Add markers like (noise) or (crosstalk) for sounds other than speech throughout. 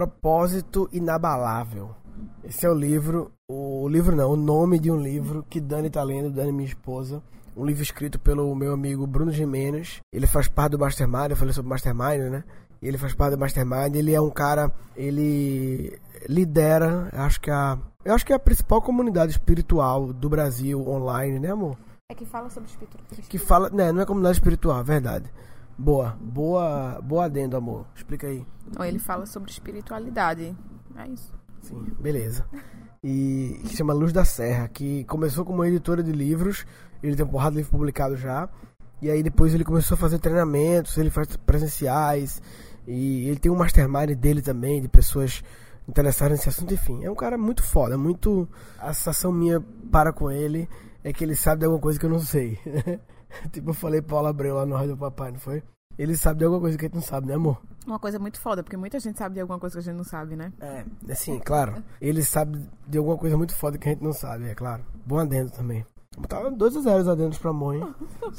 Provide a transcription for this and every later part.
Propósito Inabalável. Esse é o livro, o livro não, o nome de um livro que Dani tá lendo, Dani minha esposa. Um livro escrito pelo meu amigo Bruno Jimenez. Ele faz parte do Mastermind, eu falei sobre Mastermind, né? Ele faz parte do Mastermind, ele é um cara, ele lidera, acho que a eu acho que é a principal comunidade espiritual do Brasil online, né, amor? É que fala sobre espiritualidade. Que fala, né, não é comunidade espiritual, verdade. Boa, boa, boa adendo, amor. Explica aí. Ou ele fala sobre espiritualidade. É isso. Sim, beleza. E que se chama Luz da Serra, que começou como editora de livros, ele tem um porrada de livro publicado já. E aí depois ele começou a fazer treinamentos, ele faz presenciais. E ele tem um mastermind dele também, de pessoas interessadas nesse assunto. Enfim, é um cara muito foda, muito. A sensação minha para com ele é que ele sabe de alguma coisa que eu não sei. (laughs) (laughs) tipo, eu falei Paulo Abreu lá no Rádio Papai, não foi? Ele sabe de alguma coisa que a gente não sabe, né, amor? Uma coisa muito foda, porque muita gente sabe de alguma coisa que a gente não sabe, né? É, assim, claro. Ele sabe de alguma coisa muito foda que a gente não sabe, é claro. Bom adendo também. Tava 2 a 0 adendos pra mãe.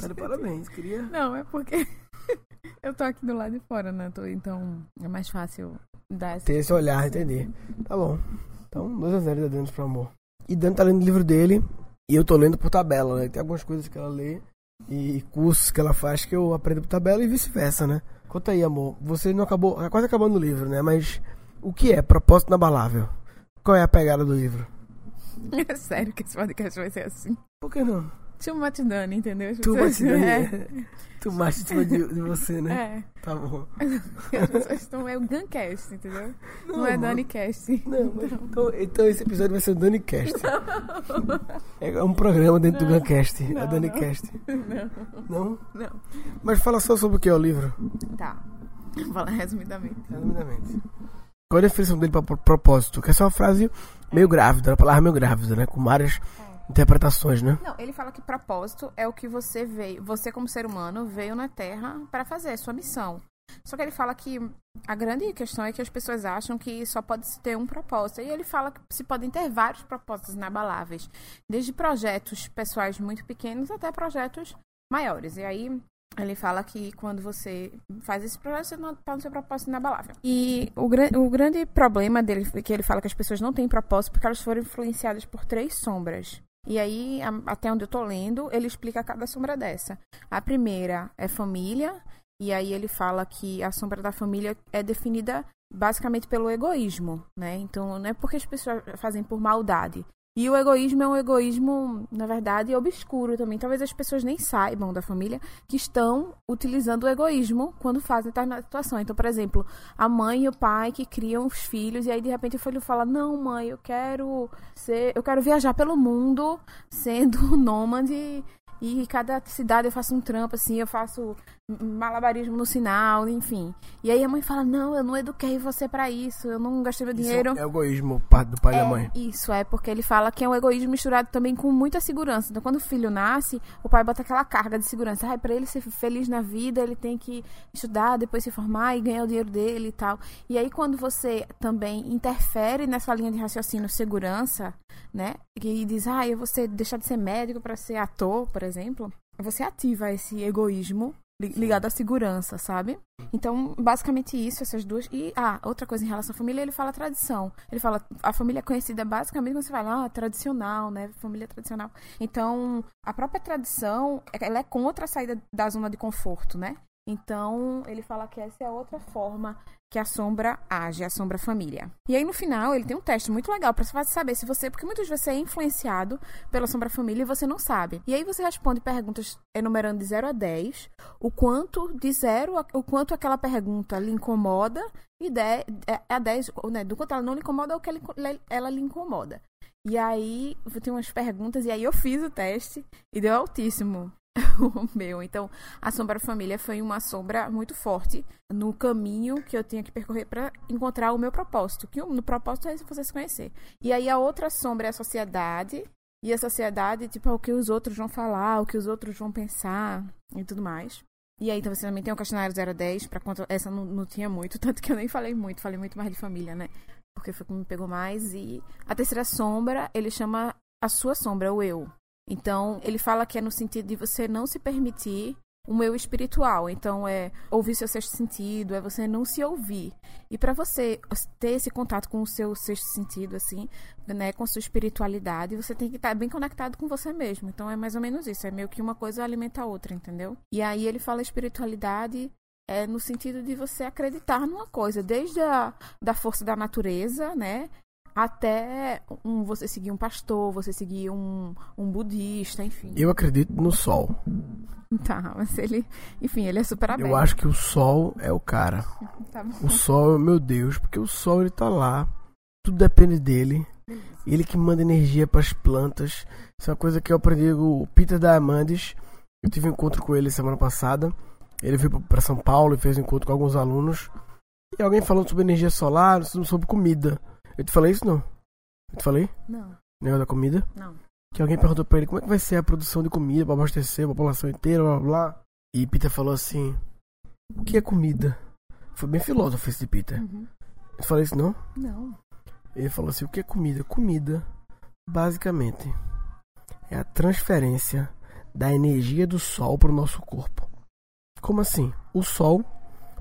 De parabéns, queria. Não, é porque (laughs) eu tô aqui do lado de fora, né? Tô, então é mais fácil dar essa. Ter esse olhar, entendi. Tá bom. Então, 2 a 0 adendos pro amor. E Dan tá lendo o livro dele e eu tô lendo por tabela, né? Tem algumas coisas que ela lê e cursos que ela faz que eu aprendo por tabela e vice-versa, né? Conta aí, amor. Você não acabou, tá quase acabando o livro, né? Mas o que é propósito inabalável? Qual é a pegada do livro? (laughs) É sério que esse podcast vai ser assim. Por que não? Too much Dani, entendeu? Tipo, bate Dani, é. é. Em cima de, de você, né? É. Tá bom. (laughs) As pessoas estão. É o Guncast, entendeu? Não, é amor. DaniCast. Não, mas então, então esse episódio vai ser o DaniCast. É um programa dentro do Guncast, é Não, DaniCast. Não, Não? não. Mas fala só sobre o que é o livro, Tá. Vou falar resumidamente. resumidamente. Qual é a definição dele para propósito? Que é só uma frase meio grávida, uma palavra meio grávida, né? Com várias interpretações, né? Não, ele fala que propósito é o que você veio, você como ser humano veio na Terra para fazer, é sua missão. Só que ele fala que a grande questão é que as pessoas acham que só pode se ter um propósito. E ele fala que se podem ter vários propósitos inabaláveis, desde projetos pessoais muito pequenos até projetos maiores. E aí ele fala que quando você faz esse projeto, você não está no seu propósito inabalável. E o, o grande problema dele, que ele fala que as pessoas não têm propósito porque elas foram influenciadas por três sombras. E aí, a- até onde eu tô lendo, ele explica cada sombra dessa. A primeira é família, e aí ele fala que a sombra da família é definida basicamente pelo egoísmo, né? Então, não é porque as pessoas fazem por maldade. E o egoísmo é um egoísmo, na verdade, obscuro também. Talvez as pessoas nem saibam da família que estão utilizando o egoísmo quando fazem determinada situação. Então, por exemplo, a mãe e o pai que criam os filhos e aí de repente o filho fala: "Não, mãe, eu quero ser, eu quero viajar pelo mundo sendo (laughs) nômade e cada cidade eu faço um trampo assim, eu faço malabarismo no sinal, enfim. E aí a mãe fala: "Não, eu não eduquei você pra isso, eu não gastei meu dinheiro". Isso é egoísmo do pai e da É, mãe. Isso, é porque ele fala que é um egoísmo misturado também com muita segurança. Então, quando o filho nasce, o pai bota aquela carga de segurança. Ai, pra ele ser feliz na vida, ele tem que estudar, depois se formar e ganhar o dinheiro dele e tal. E aí, quando você também interfere nessa linha de raciocínio segurança, né? E diz, ah, eu vou ser, deixar de ser médico pra ser ator, por exemplo. Você ativa esse egoísmo li- ligado à segurança, sabe? Então, basicamente isso, essas duas. E, ah, outra coisa em relação à família, ele fala tradição. Ele fala, a família é conhecida basicamente quando você fala, ah, tradicional, né? Família tradicional. Então, a própria tradição, ela é contra a saída da zona de conforto, né? Então, ele fala que essa é outra forma que a sombra age, a sombra família. E aí, no final, ele tem um teste muito legal pra você saber se você. Porque muitas vezes você é influenciado pela sombra família e você não sabe. E aí você responde perguntas enumerando de 0 a 10, o quanto de 0, a- o quanto aquela pergunta lhe incomoda, e de, é, a 10, ou, né, do quanto ela não lhe incomoda ou que ela, lhe incomoda. E aí, tem umas perguntas, e aí eu fiz o teste e deu altíssimo (laughs) o meu. Então, a sombra família foi uma sombra muito forte no caminho que eu tinha que percorrer para encontrar o meu propósito. Que no propósito é você se conhecer. E aí a outra sombra é a sociedade. E a sociedade, tipo, é o que os outros vão falar, o que os outros vão pensar e tudo mais. E aí, então, você também tem o questionário 0 a 10, pra conta... essa não, não tinha muito, (laughs) tanto que eu nem falei muito, falei muito mais de família, né? Porque foi o que me pegou mais. E a terceira sombra, ele chama a sua sombra, o eu. Então, ele fala que é no sentido de você não se permitir o meu espiritual. Então é ouvir seu sexto sentido, é você não se ouvir. E para você ter esse contato com o seu sexto sentido, assim, né, com sua espiritualidade, você tem que estar bem conectado com você mesmo. Então é mais ou menos isso. É meio que uma coisa alimenta a outra, entendeu? E aí ele fala espiritualidade é no sentido de você acreditar numa coisa, desde a da força da natureza, né? Até um, você seguir um pastor, você seguir um, um budista, enfim. Eu acredito no sol. Tá, mas ele. Enfim, ele é super aberto. Eu acho que o sol é o cara. Tá bom. O sol, meu Deus, porque o sol ele tá lá. Tudo depende dele. Ele que manda energia para as plantas. Isso é uma coisa que eu aprendi com o Peter Diamandis. Eu tive um encontro com ele semana passada. Ele veio para São Paulo e fez um encontro com alguns alunos. E alguém falando sobre energia solar, sobre comida. Eu te falei isso não? Eu te falei? Não, Negócio da comida? não. Que alguém perguntou pra ele como é que vai ser a produção de comida pra abastecer a população inteira, blá blá blá. E Peter falou assim: O que é comida? Foi bem filósofo esse de Peter. Uhum. Eu falei isso não? Não. Ele falou assim: O que é comida? Comida, basicamente, é a transferência da energia do sol para o nosso corpo. Como assim? O sol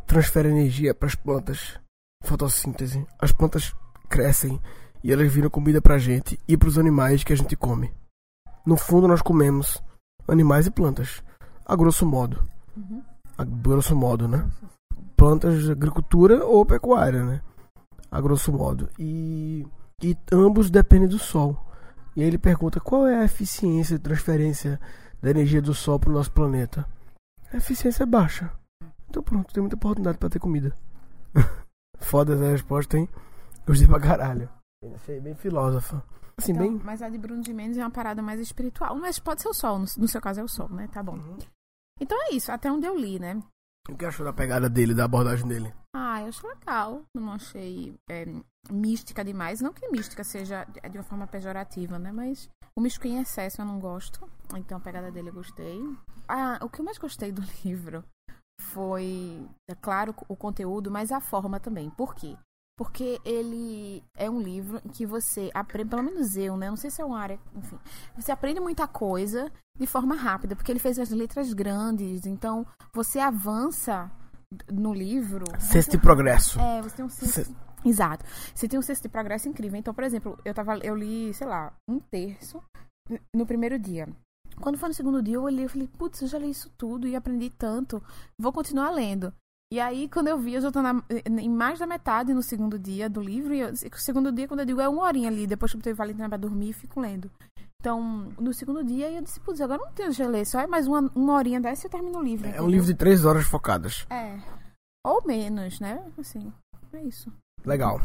transfere energia para as plantas, fotossíntese. As plantas crescem e elas viram comida pra gente e para os animais que a gente come. No fundo, nós comemos animais e plantas, a grosso modo. Uhum. A grosso modo, né? Plantas de agricultura ou pecuária, né? A grosso modo. E, e ambos dependem do sol. E aí ele pergunta qual é a eficiência de transferência da energia do sol para o nosso planeta. A eficiência é baixa. Então pronto, tem muita oportunidade para ter comida. (laughs) Foda essa resposta, hein? Gostei pra caralho. Achei bem filósofa. Assim, Então, bem. Mas a de Bruno de Mendes é uma parada mais espiritual. Mas pode ser o sol, no, no seu caso é o sol, né? Tá bom. Uhum. Então é isso, até onde eu li, né? O que achou da pegada dele, da abordagem dele? Ah, eu achei legal. Não achei é, mística demais. Não que mística seja de de uma forma pejorativa, né? Mas o místico em excesso eu não gosto. Então a pegada dele eu gostei. Ah, o que eu mais gostei do (laughs) livro foi, é claro, o conteúdo, mas a forma também. Por quê? Porque ele é um livro em que você aprende, pelo menos eu, né? Não sei se é uma área, enfim. Você aprende muita coisa de forma rápida, porque ele fez as letras grandes, então você avança no livro. Senso de progresso. É, você tem um senso. Se- Exato. Você tem um senso de progresso incrível. Então, por exemplo, eu tava, eu li, sei lá, um terço no primeiro dia. Quando foi no segundo dia, eu olhei e falei, putz, eu já li isso tudo e aprendi tanto. Vou continuar lendo. E aí, quando eu vi, eu já tô na- em mais da metade no segundo dia do livro. E eu- o segundo dia, quando eu digo, é uma horinha ali, depois que eu botei o Valentina pra dormir, fico lendo. Então, no segundo dia, eu disse, putz, agora não tenho ler, só é mais uma, uma horinha dessa e eu termino o livro. É um entendeu? livro de três horas focadas. É. Ou menos, né? Assim, é isso. Legal.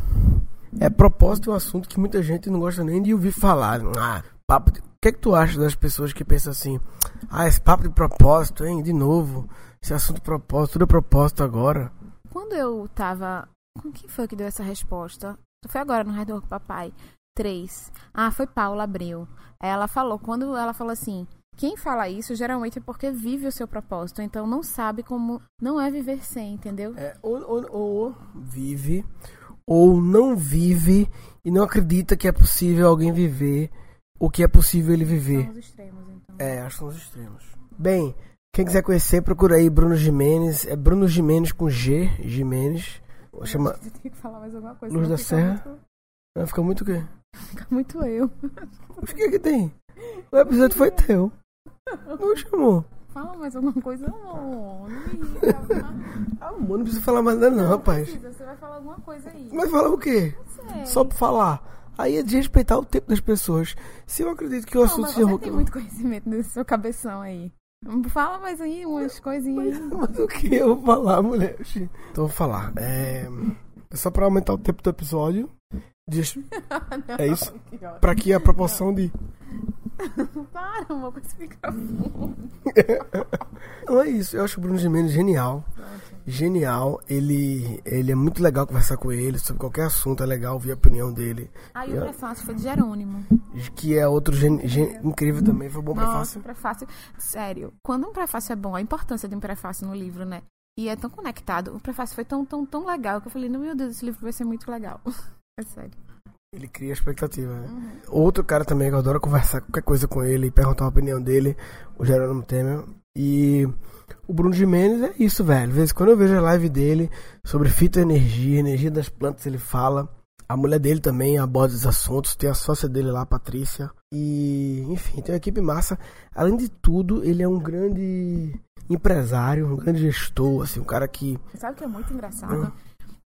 É propósito um assunto que muita gente não gosta nem de ouvir falar. Ah, papo de... O que é que tu acha das pessoas que pensam assim? Ah, esse papo de propósito, hein? De novo. Esse assunto de propósito, tudo é propósito agora. Quando eu tava. Com quem foi que deu essa resposta? Foi agora no Redor com Papai. Três. Ah, foi Paula Abreu. Ela falou, quando ela falou assim. Quem fala isso geralmente é porque vive o seu propósito, então não sabe como não é viver sem, entendeu? É, ou, ou, ou vive, ou não vive e não acredita que é possível alguém viver o que é possível ele viver. São os extremos, então. É, acho que são os extremos. Bem, quem quiser conhecer, procura aí Bruno Jimenez. É Bruno Jimenez com G, Jimenez. Chama. Você tem que falar mais alguma coisa. Luz da fica Serra? Muito, Vai ficar muito o quê? fica muito eu. O que é que tem? O episódio foi teu. Não chamou. Fala mais alguma coisa. Não, não. (laughs) Amor, não precisa falar mais nada não, rapaz. precisa, Você vai falar alguma coisa aí. Mas falar o quê? Só pra falar. Aí é de respeitar o tempo das pessoas. Se eu acredito que o Não, assunto mas você tem muito conhecimento nesse seu cabeção aí. Fala mais aí umas coisinhas. Mas o que eu vou falar, mulher? Então eu vou falar. É, é só pra aumentar o tempo do episódio. Diz- (laughs) É isso? Pra que a proporção de. (laughs) Para, amor, com esse microfone. (laughs) Não é isso. Eu acho o Bruno Gimenez genial. Genial. Ele, ele é muito legal conversar com ele sobre qualquer assunto. É legal ouvir a opinião dele. Aí o prefácio foi de Jerônimo. Que é outro gen, gen- incrível também. Foi bom pra Nossa, fácil. prefácio. Sério, quando um prefácio é bom, a importância de um prefácio no livro, né? E é tão conectado. O prefácio foi tão, tão, tão legal que eu falei, meu Deus, esse livro vai ser muito legal. (laughs) É sério. Ele cria expectativa, né? Outro cara também que eu adoro conversar qualquer coisa com ele e perguntar a opinião dele, o Jerônimo Temer. E o Bruno Jimenez é isso, velho. Às vezes quando eu vejo a live dele sobre fitoenergia, energia das plantas, ele fala. A mulher dele também aborda os assuntos, tem a sócia dele lá, a Patrícia. E, enfim, tem uma equipe massa. Além de tudo, ele é um grande empresário, um grande gestor, assim, um cara que. Sabe o que é muito engraçado?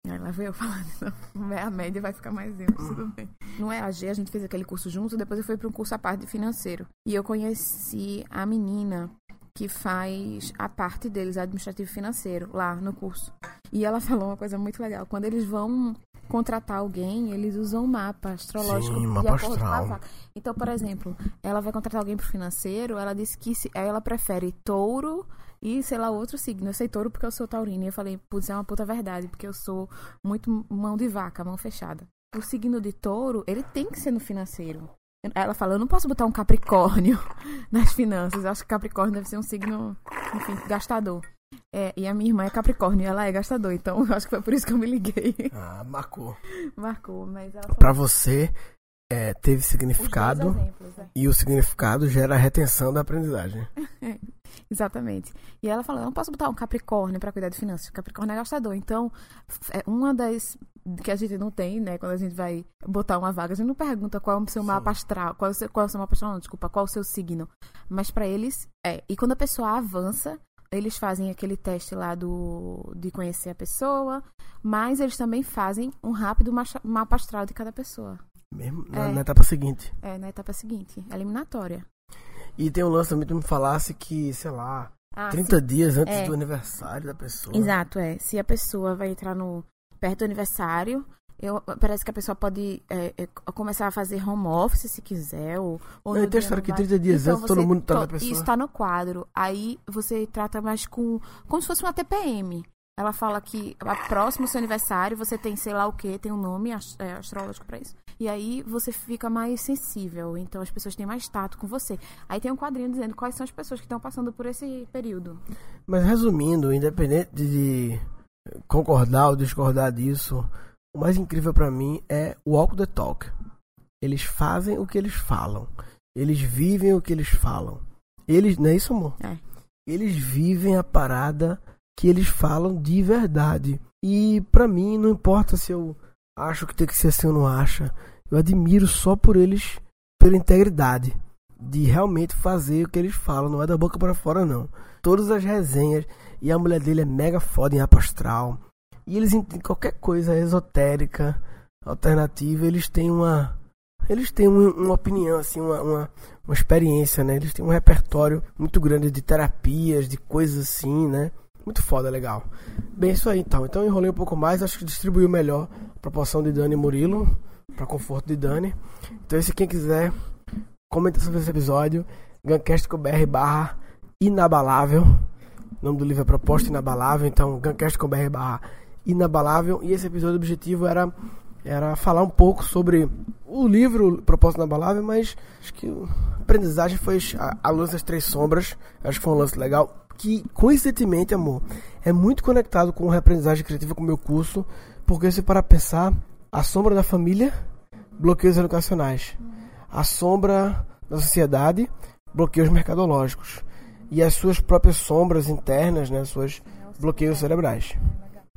Aí lá veio eu falando, (laughs) não é a média, vai ficar mais eu, tudo bem. No EAG, a gente fez aquele curso junto, depois eu fui para um curso à parte de financeiro. E eu conheci a menina que faz a parte deles, administrativo financeiro, lá no curso. E ela (laughs) falou uma coisa muito legal. Quando eles vão contratar alguém, eles usam um mapa astrológico Sim, mapa astral. Então, por exemplo, ela vai contratar alguém pro financeiro, ela disse que se, ela prefere touro e, sei lá, outro signo. Eu sei touro porque eu sou taurina. E eu falei, putz, é uma puta verdade, porque eu sou muito mão de vaca, mão fechada. O signo de touro, ele tem que ser no financeiro. Ela fala, eu não posso botar um capricórnio (laughs) nas finanças. Eu acho que capricórnio deve ser um signo, enfim, gastador. É, e a minha irmã é capricórnio, ela é gastador, então (laughs) eu acho que foi por isso que eu me liguei. Ah, marcou. Marcou, mas ela falou Pra você, é, teve significado. exemplos, é. E o significado gera a retenção da aprendizagem. (laughs) Exatamente. E ela falou: eu não posso botar um Capricórnio para cuidar de finanças. Capricórnio é gastador. Então, é uma das que a gente não tem, né? Quando a gente vai botar uma vaga, a gente não pergunta qual é o seu mapa astral, qual é o seu, qual é o seu mapa astral, não, desculpa, qual é o seu signo. Mas para eles é. E quando a pessoa avança, eles fazem aquele teste lá do de conhecer a pessoa, mas eles também fazem um rápido mapa astral de cada pessoa. Mesmo na, É. na etapa seguinte. É, na etapa seguinte, eliminatória. E tem um lance também que me falasse que, sei lá, Ah, 30 dias antes É. do aniversário da pessoa. Exato, é. Se a pessoa vai entrar no perto do aniversário, eu, parece que a pessoa pode é, é, começar a fazer home office se quiser. Ou, ou Não, tem a história que vai. 30 dias Então, antes todo mundo a to- pessoa. Isso tá no quadro. Aí você trata mais com. Como se fosse uma TPM. Ela fala que a próximo seu aniversário você tem sei lá o que, tem um nome é, astrológico pra isso. E aí você fica mais sensível. Então as pessoas têm mais tato com você. Aí tem um quadrinho dizendo quais são as pessoas que estão passando por esse período. Mas resumindo, independente de concordar ou discordar disso, o mais incrível pra mim é o walk the talk. Eles fazem o que eles falam. Eles vivem o que eles falam. Eles, não é isso, amor? É. Eles vivem a parada que eles falam de verdade. E pra mim não importa se eu acho que tem que ser assim ou não acha. Eu admiro só por eles pela integridade de realmente fazer o que eles falam, não é da boca para fora não. Todas as resenhas e a mulher dele é mega foda em mapa astral. E eles entendem qualquer coisa esotérica, alternativa, eles têm uma eles têm um- uma opinião assim, uma, uma, uma experiência, né? Eles têm um repertório muito grande de terapias, de coisas assim, né? Muito foda, legal. Bem, isso aí então. Então eu enrolei um pouco mais, acho que distribuiu melhor a proporção de Dani e Murilo, para conforto de Dani. Então, se quem quiser, comenta sobre esse episódio, gancast.com.br barra inabalável. O nome do livro é Proposta Inabalável, então gancast.com.br barra inabalável. E esse episódio o objetivo era, era falar um pouco sobre o livro Proposta Inabalável, mas acho que a aprendizagem foi a, a das três sombras. Acho que foi um lance legal. Que, coincidentemente, amor, é muito conectado com a aprendizagem criativa com o meu curso, porque se para pensar, a sombra da família, bloqueios educacionais. A sombra da sociedade, bloqueios mercadológicos. E as suas próprias sombras internas, né, suas bloqueios cerebrais.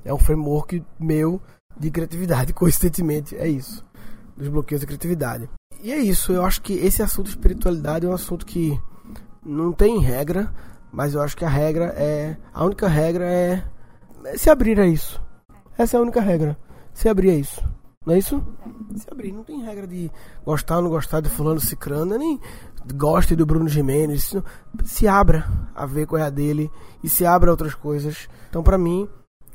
É um framework meu de criatividade, (laughs) coincidentemente, é isso. Dos bloqueios de criatividade. E é isso, eu acho que esse assunto de espiritualidade é um assunto que não tem regra, mas eu acho que a regra é. A única regra é, é se abrir a isso. Essa é a única regra. Se abrir a isso. Não é isso? Se abrir. Não tem regra de gostar ou não gostar de fulano cicrano, nem goste do Bruno Jimenez. Se abra a ver qual é a dele e se abra a outras coisas. Então, pra mim,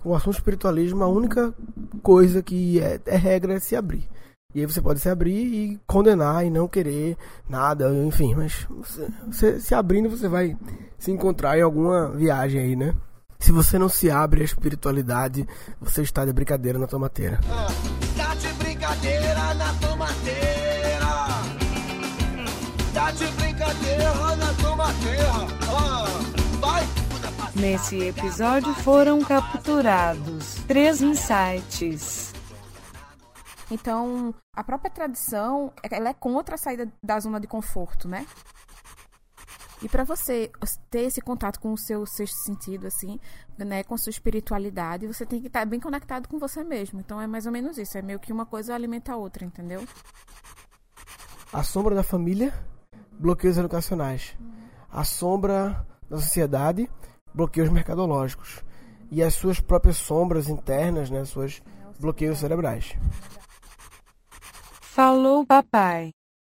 o assunto espiritualismo, a única coisa que é, é regra é se abrir. E aí você pode se abrir e condenar e não querer nada, enfim, mas você, você se abrindo você vai se encontrar em alguma viagem aí, né? Se você não se abre à espiritualidade, você está de brincadeira na tomateira. Tá de brincadeira na tomateira. Tá de brincadeira na tomateira. Ah, vai. Nesse episódio foram capturados três insights. Então, a própria tradição, ela é contra a saída da zona de conforto, né? E para você ter esse contato com o seu sexto sentido, assim, né, com sua espiritualidade, você tem que estar bem conectado com você mesmo. Então é mais ou menos isso. É meio que uma coisa alimenta a outra, entendeu? A sombra da família, bloqueios educacionais. A sombra da sociedade, bloqueios mercadológicos. E as suas próprias sombras internas, né, suas bloqueios cerebrais. Falou, papai.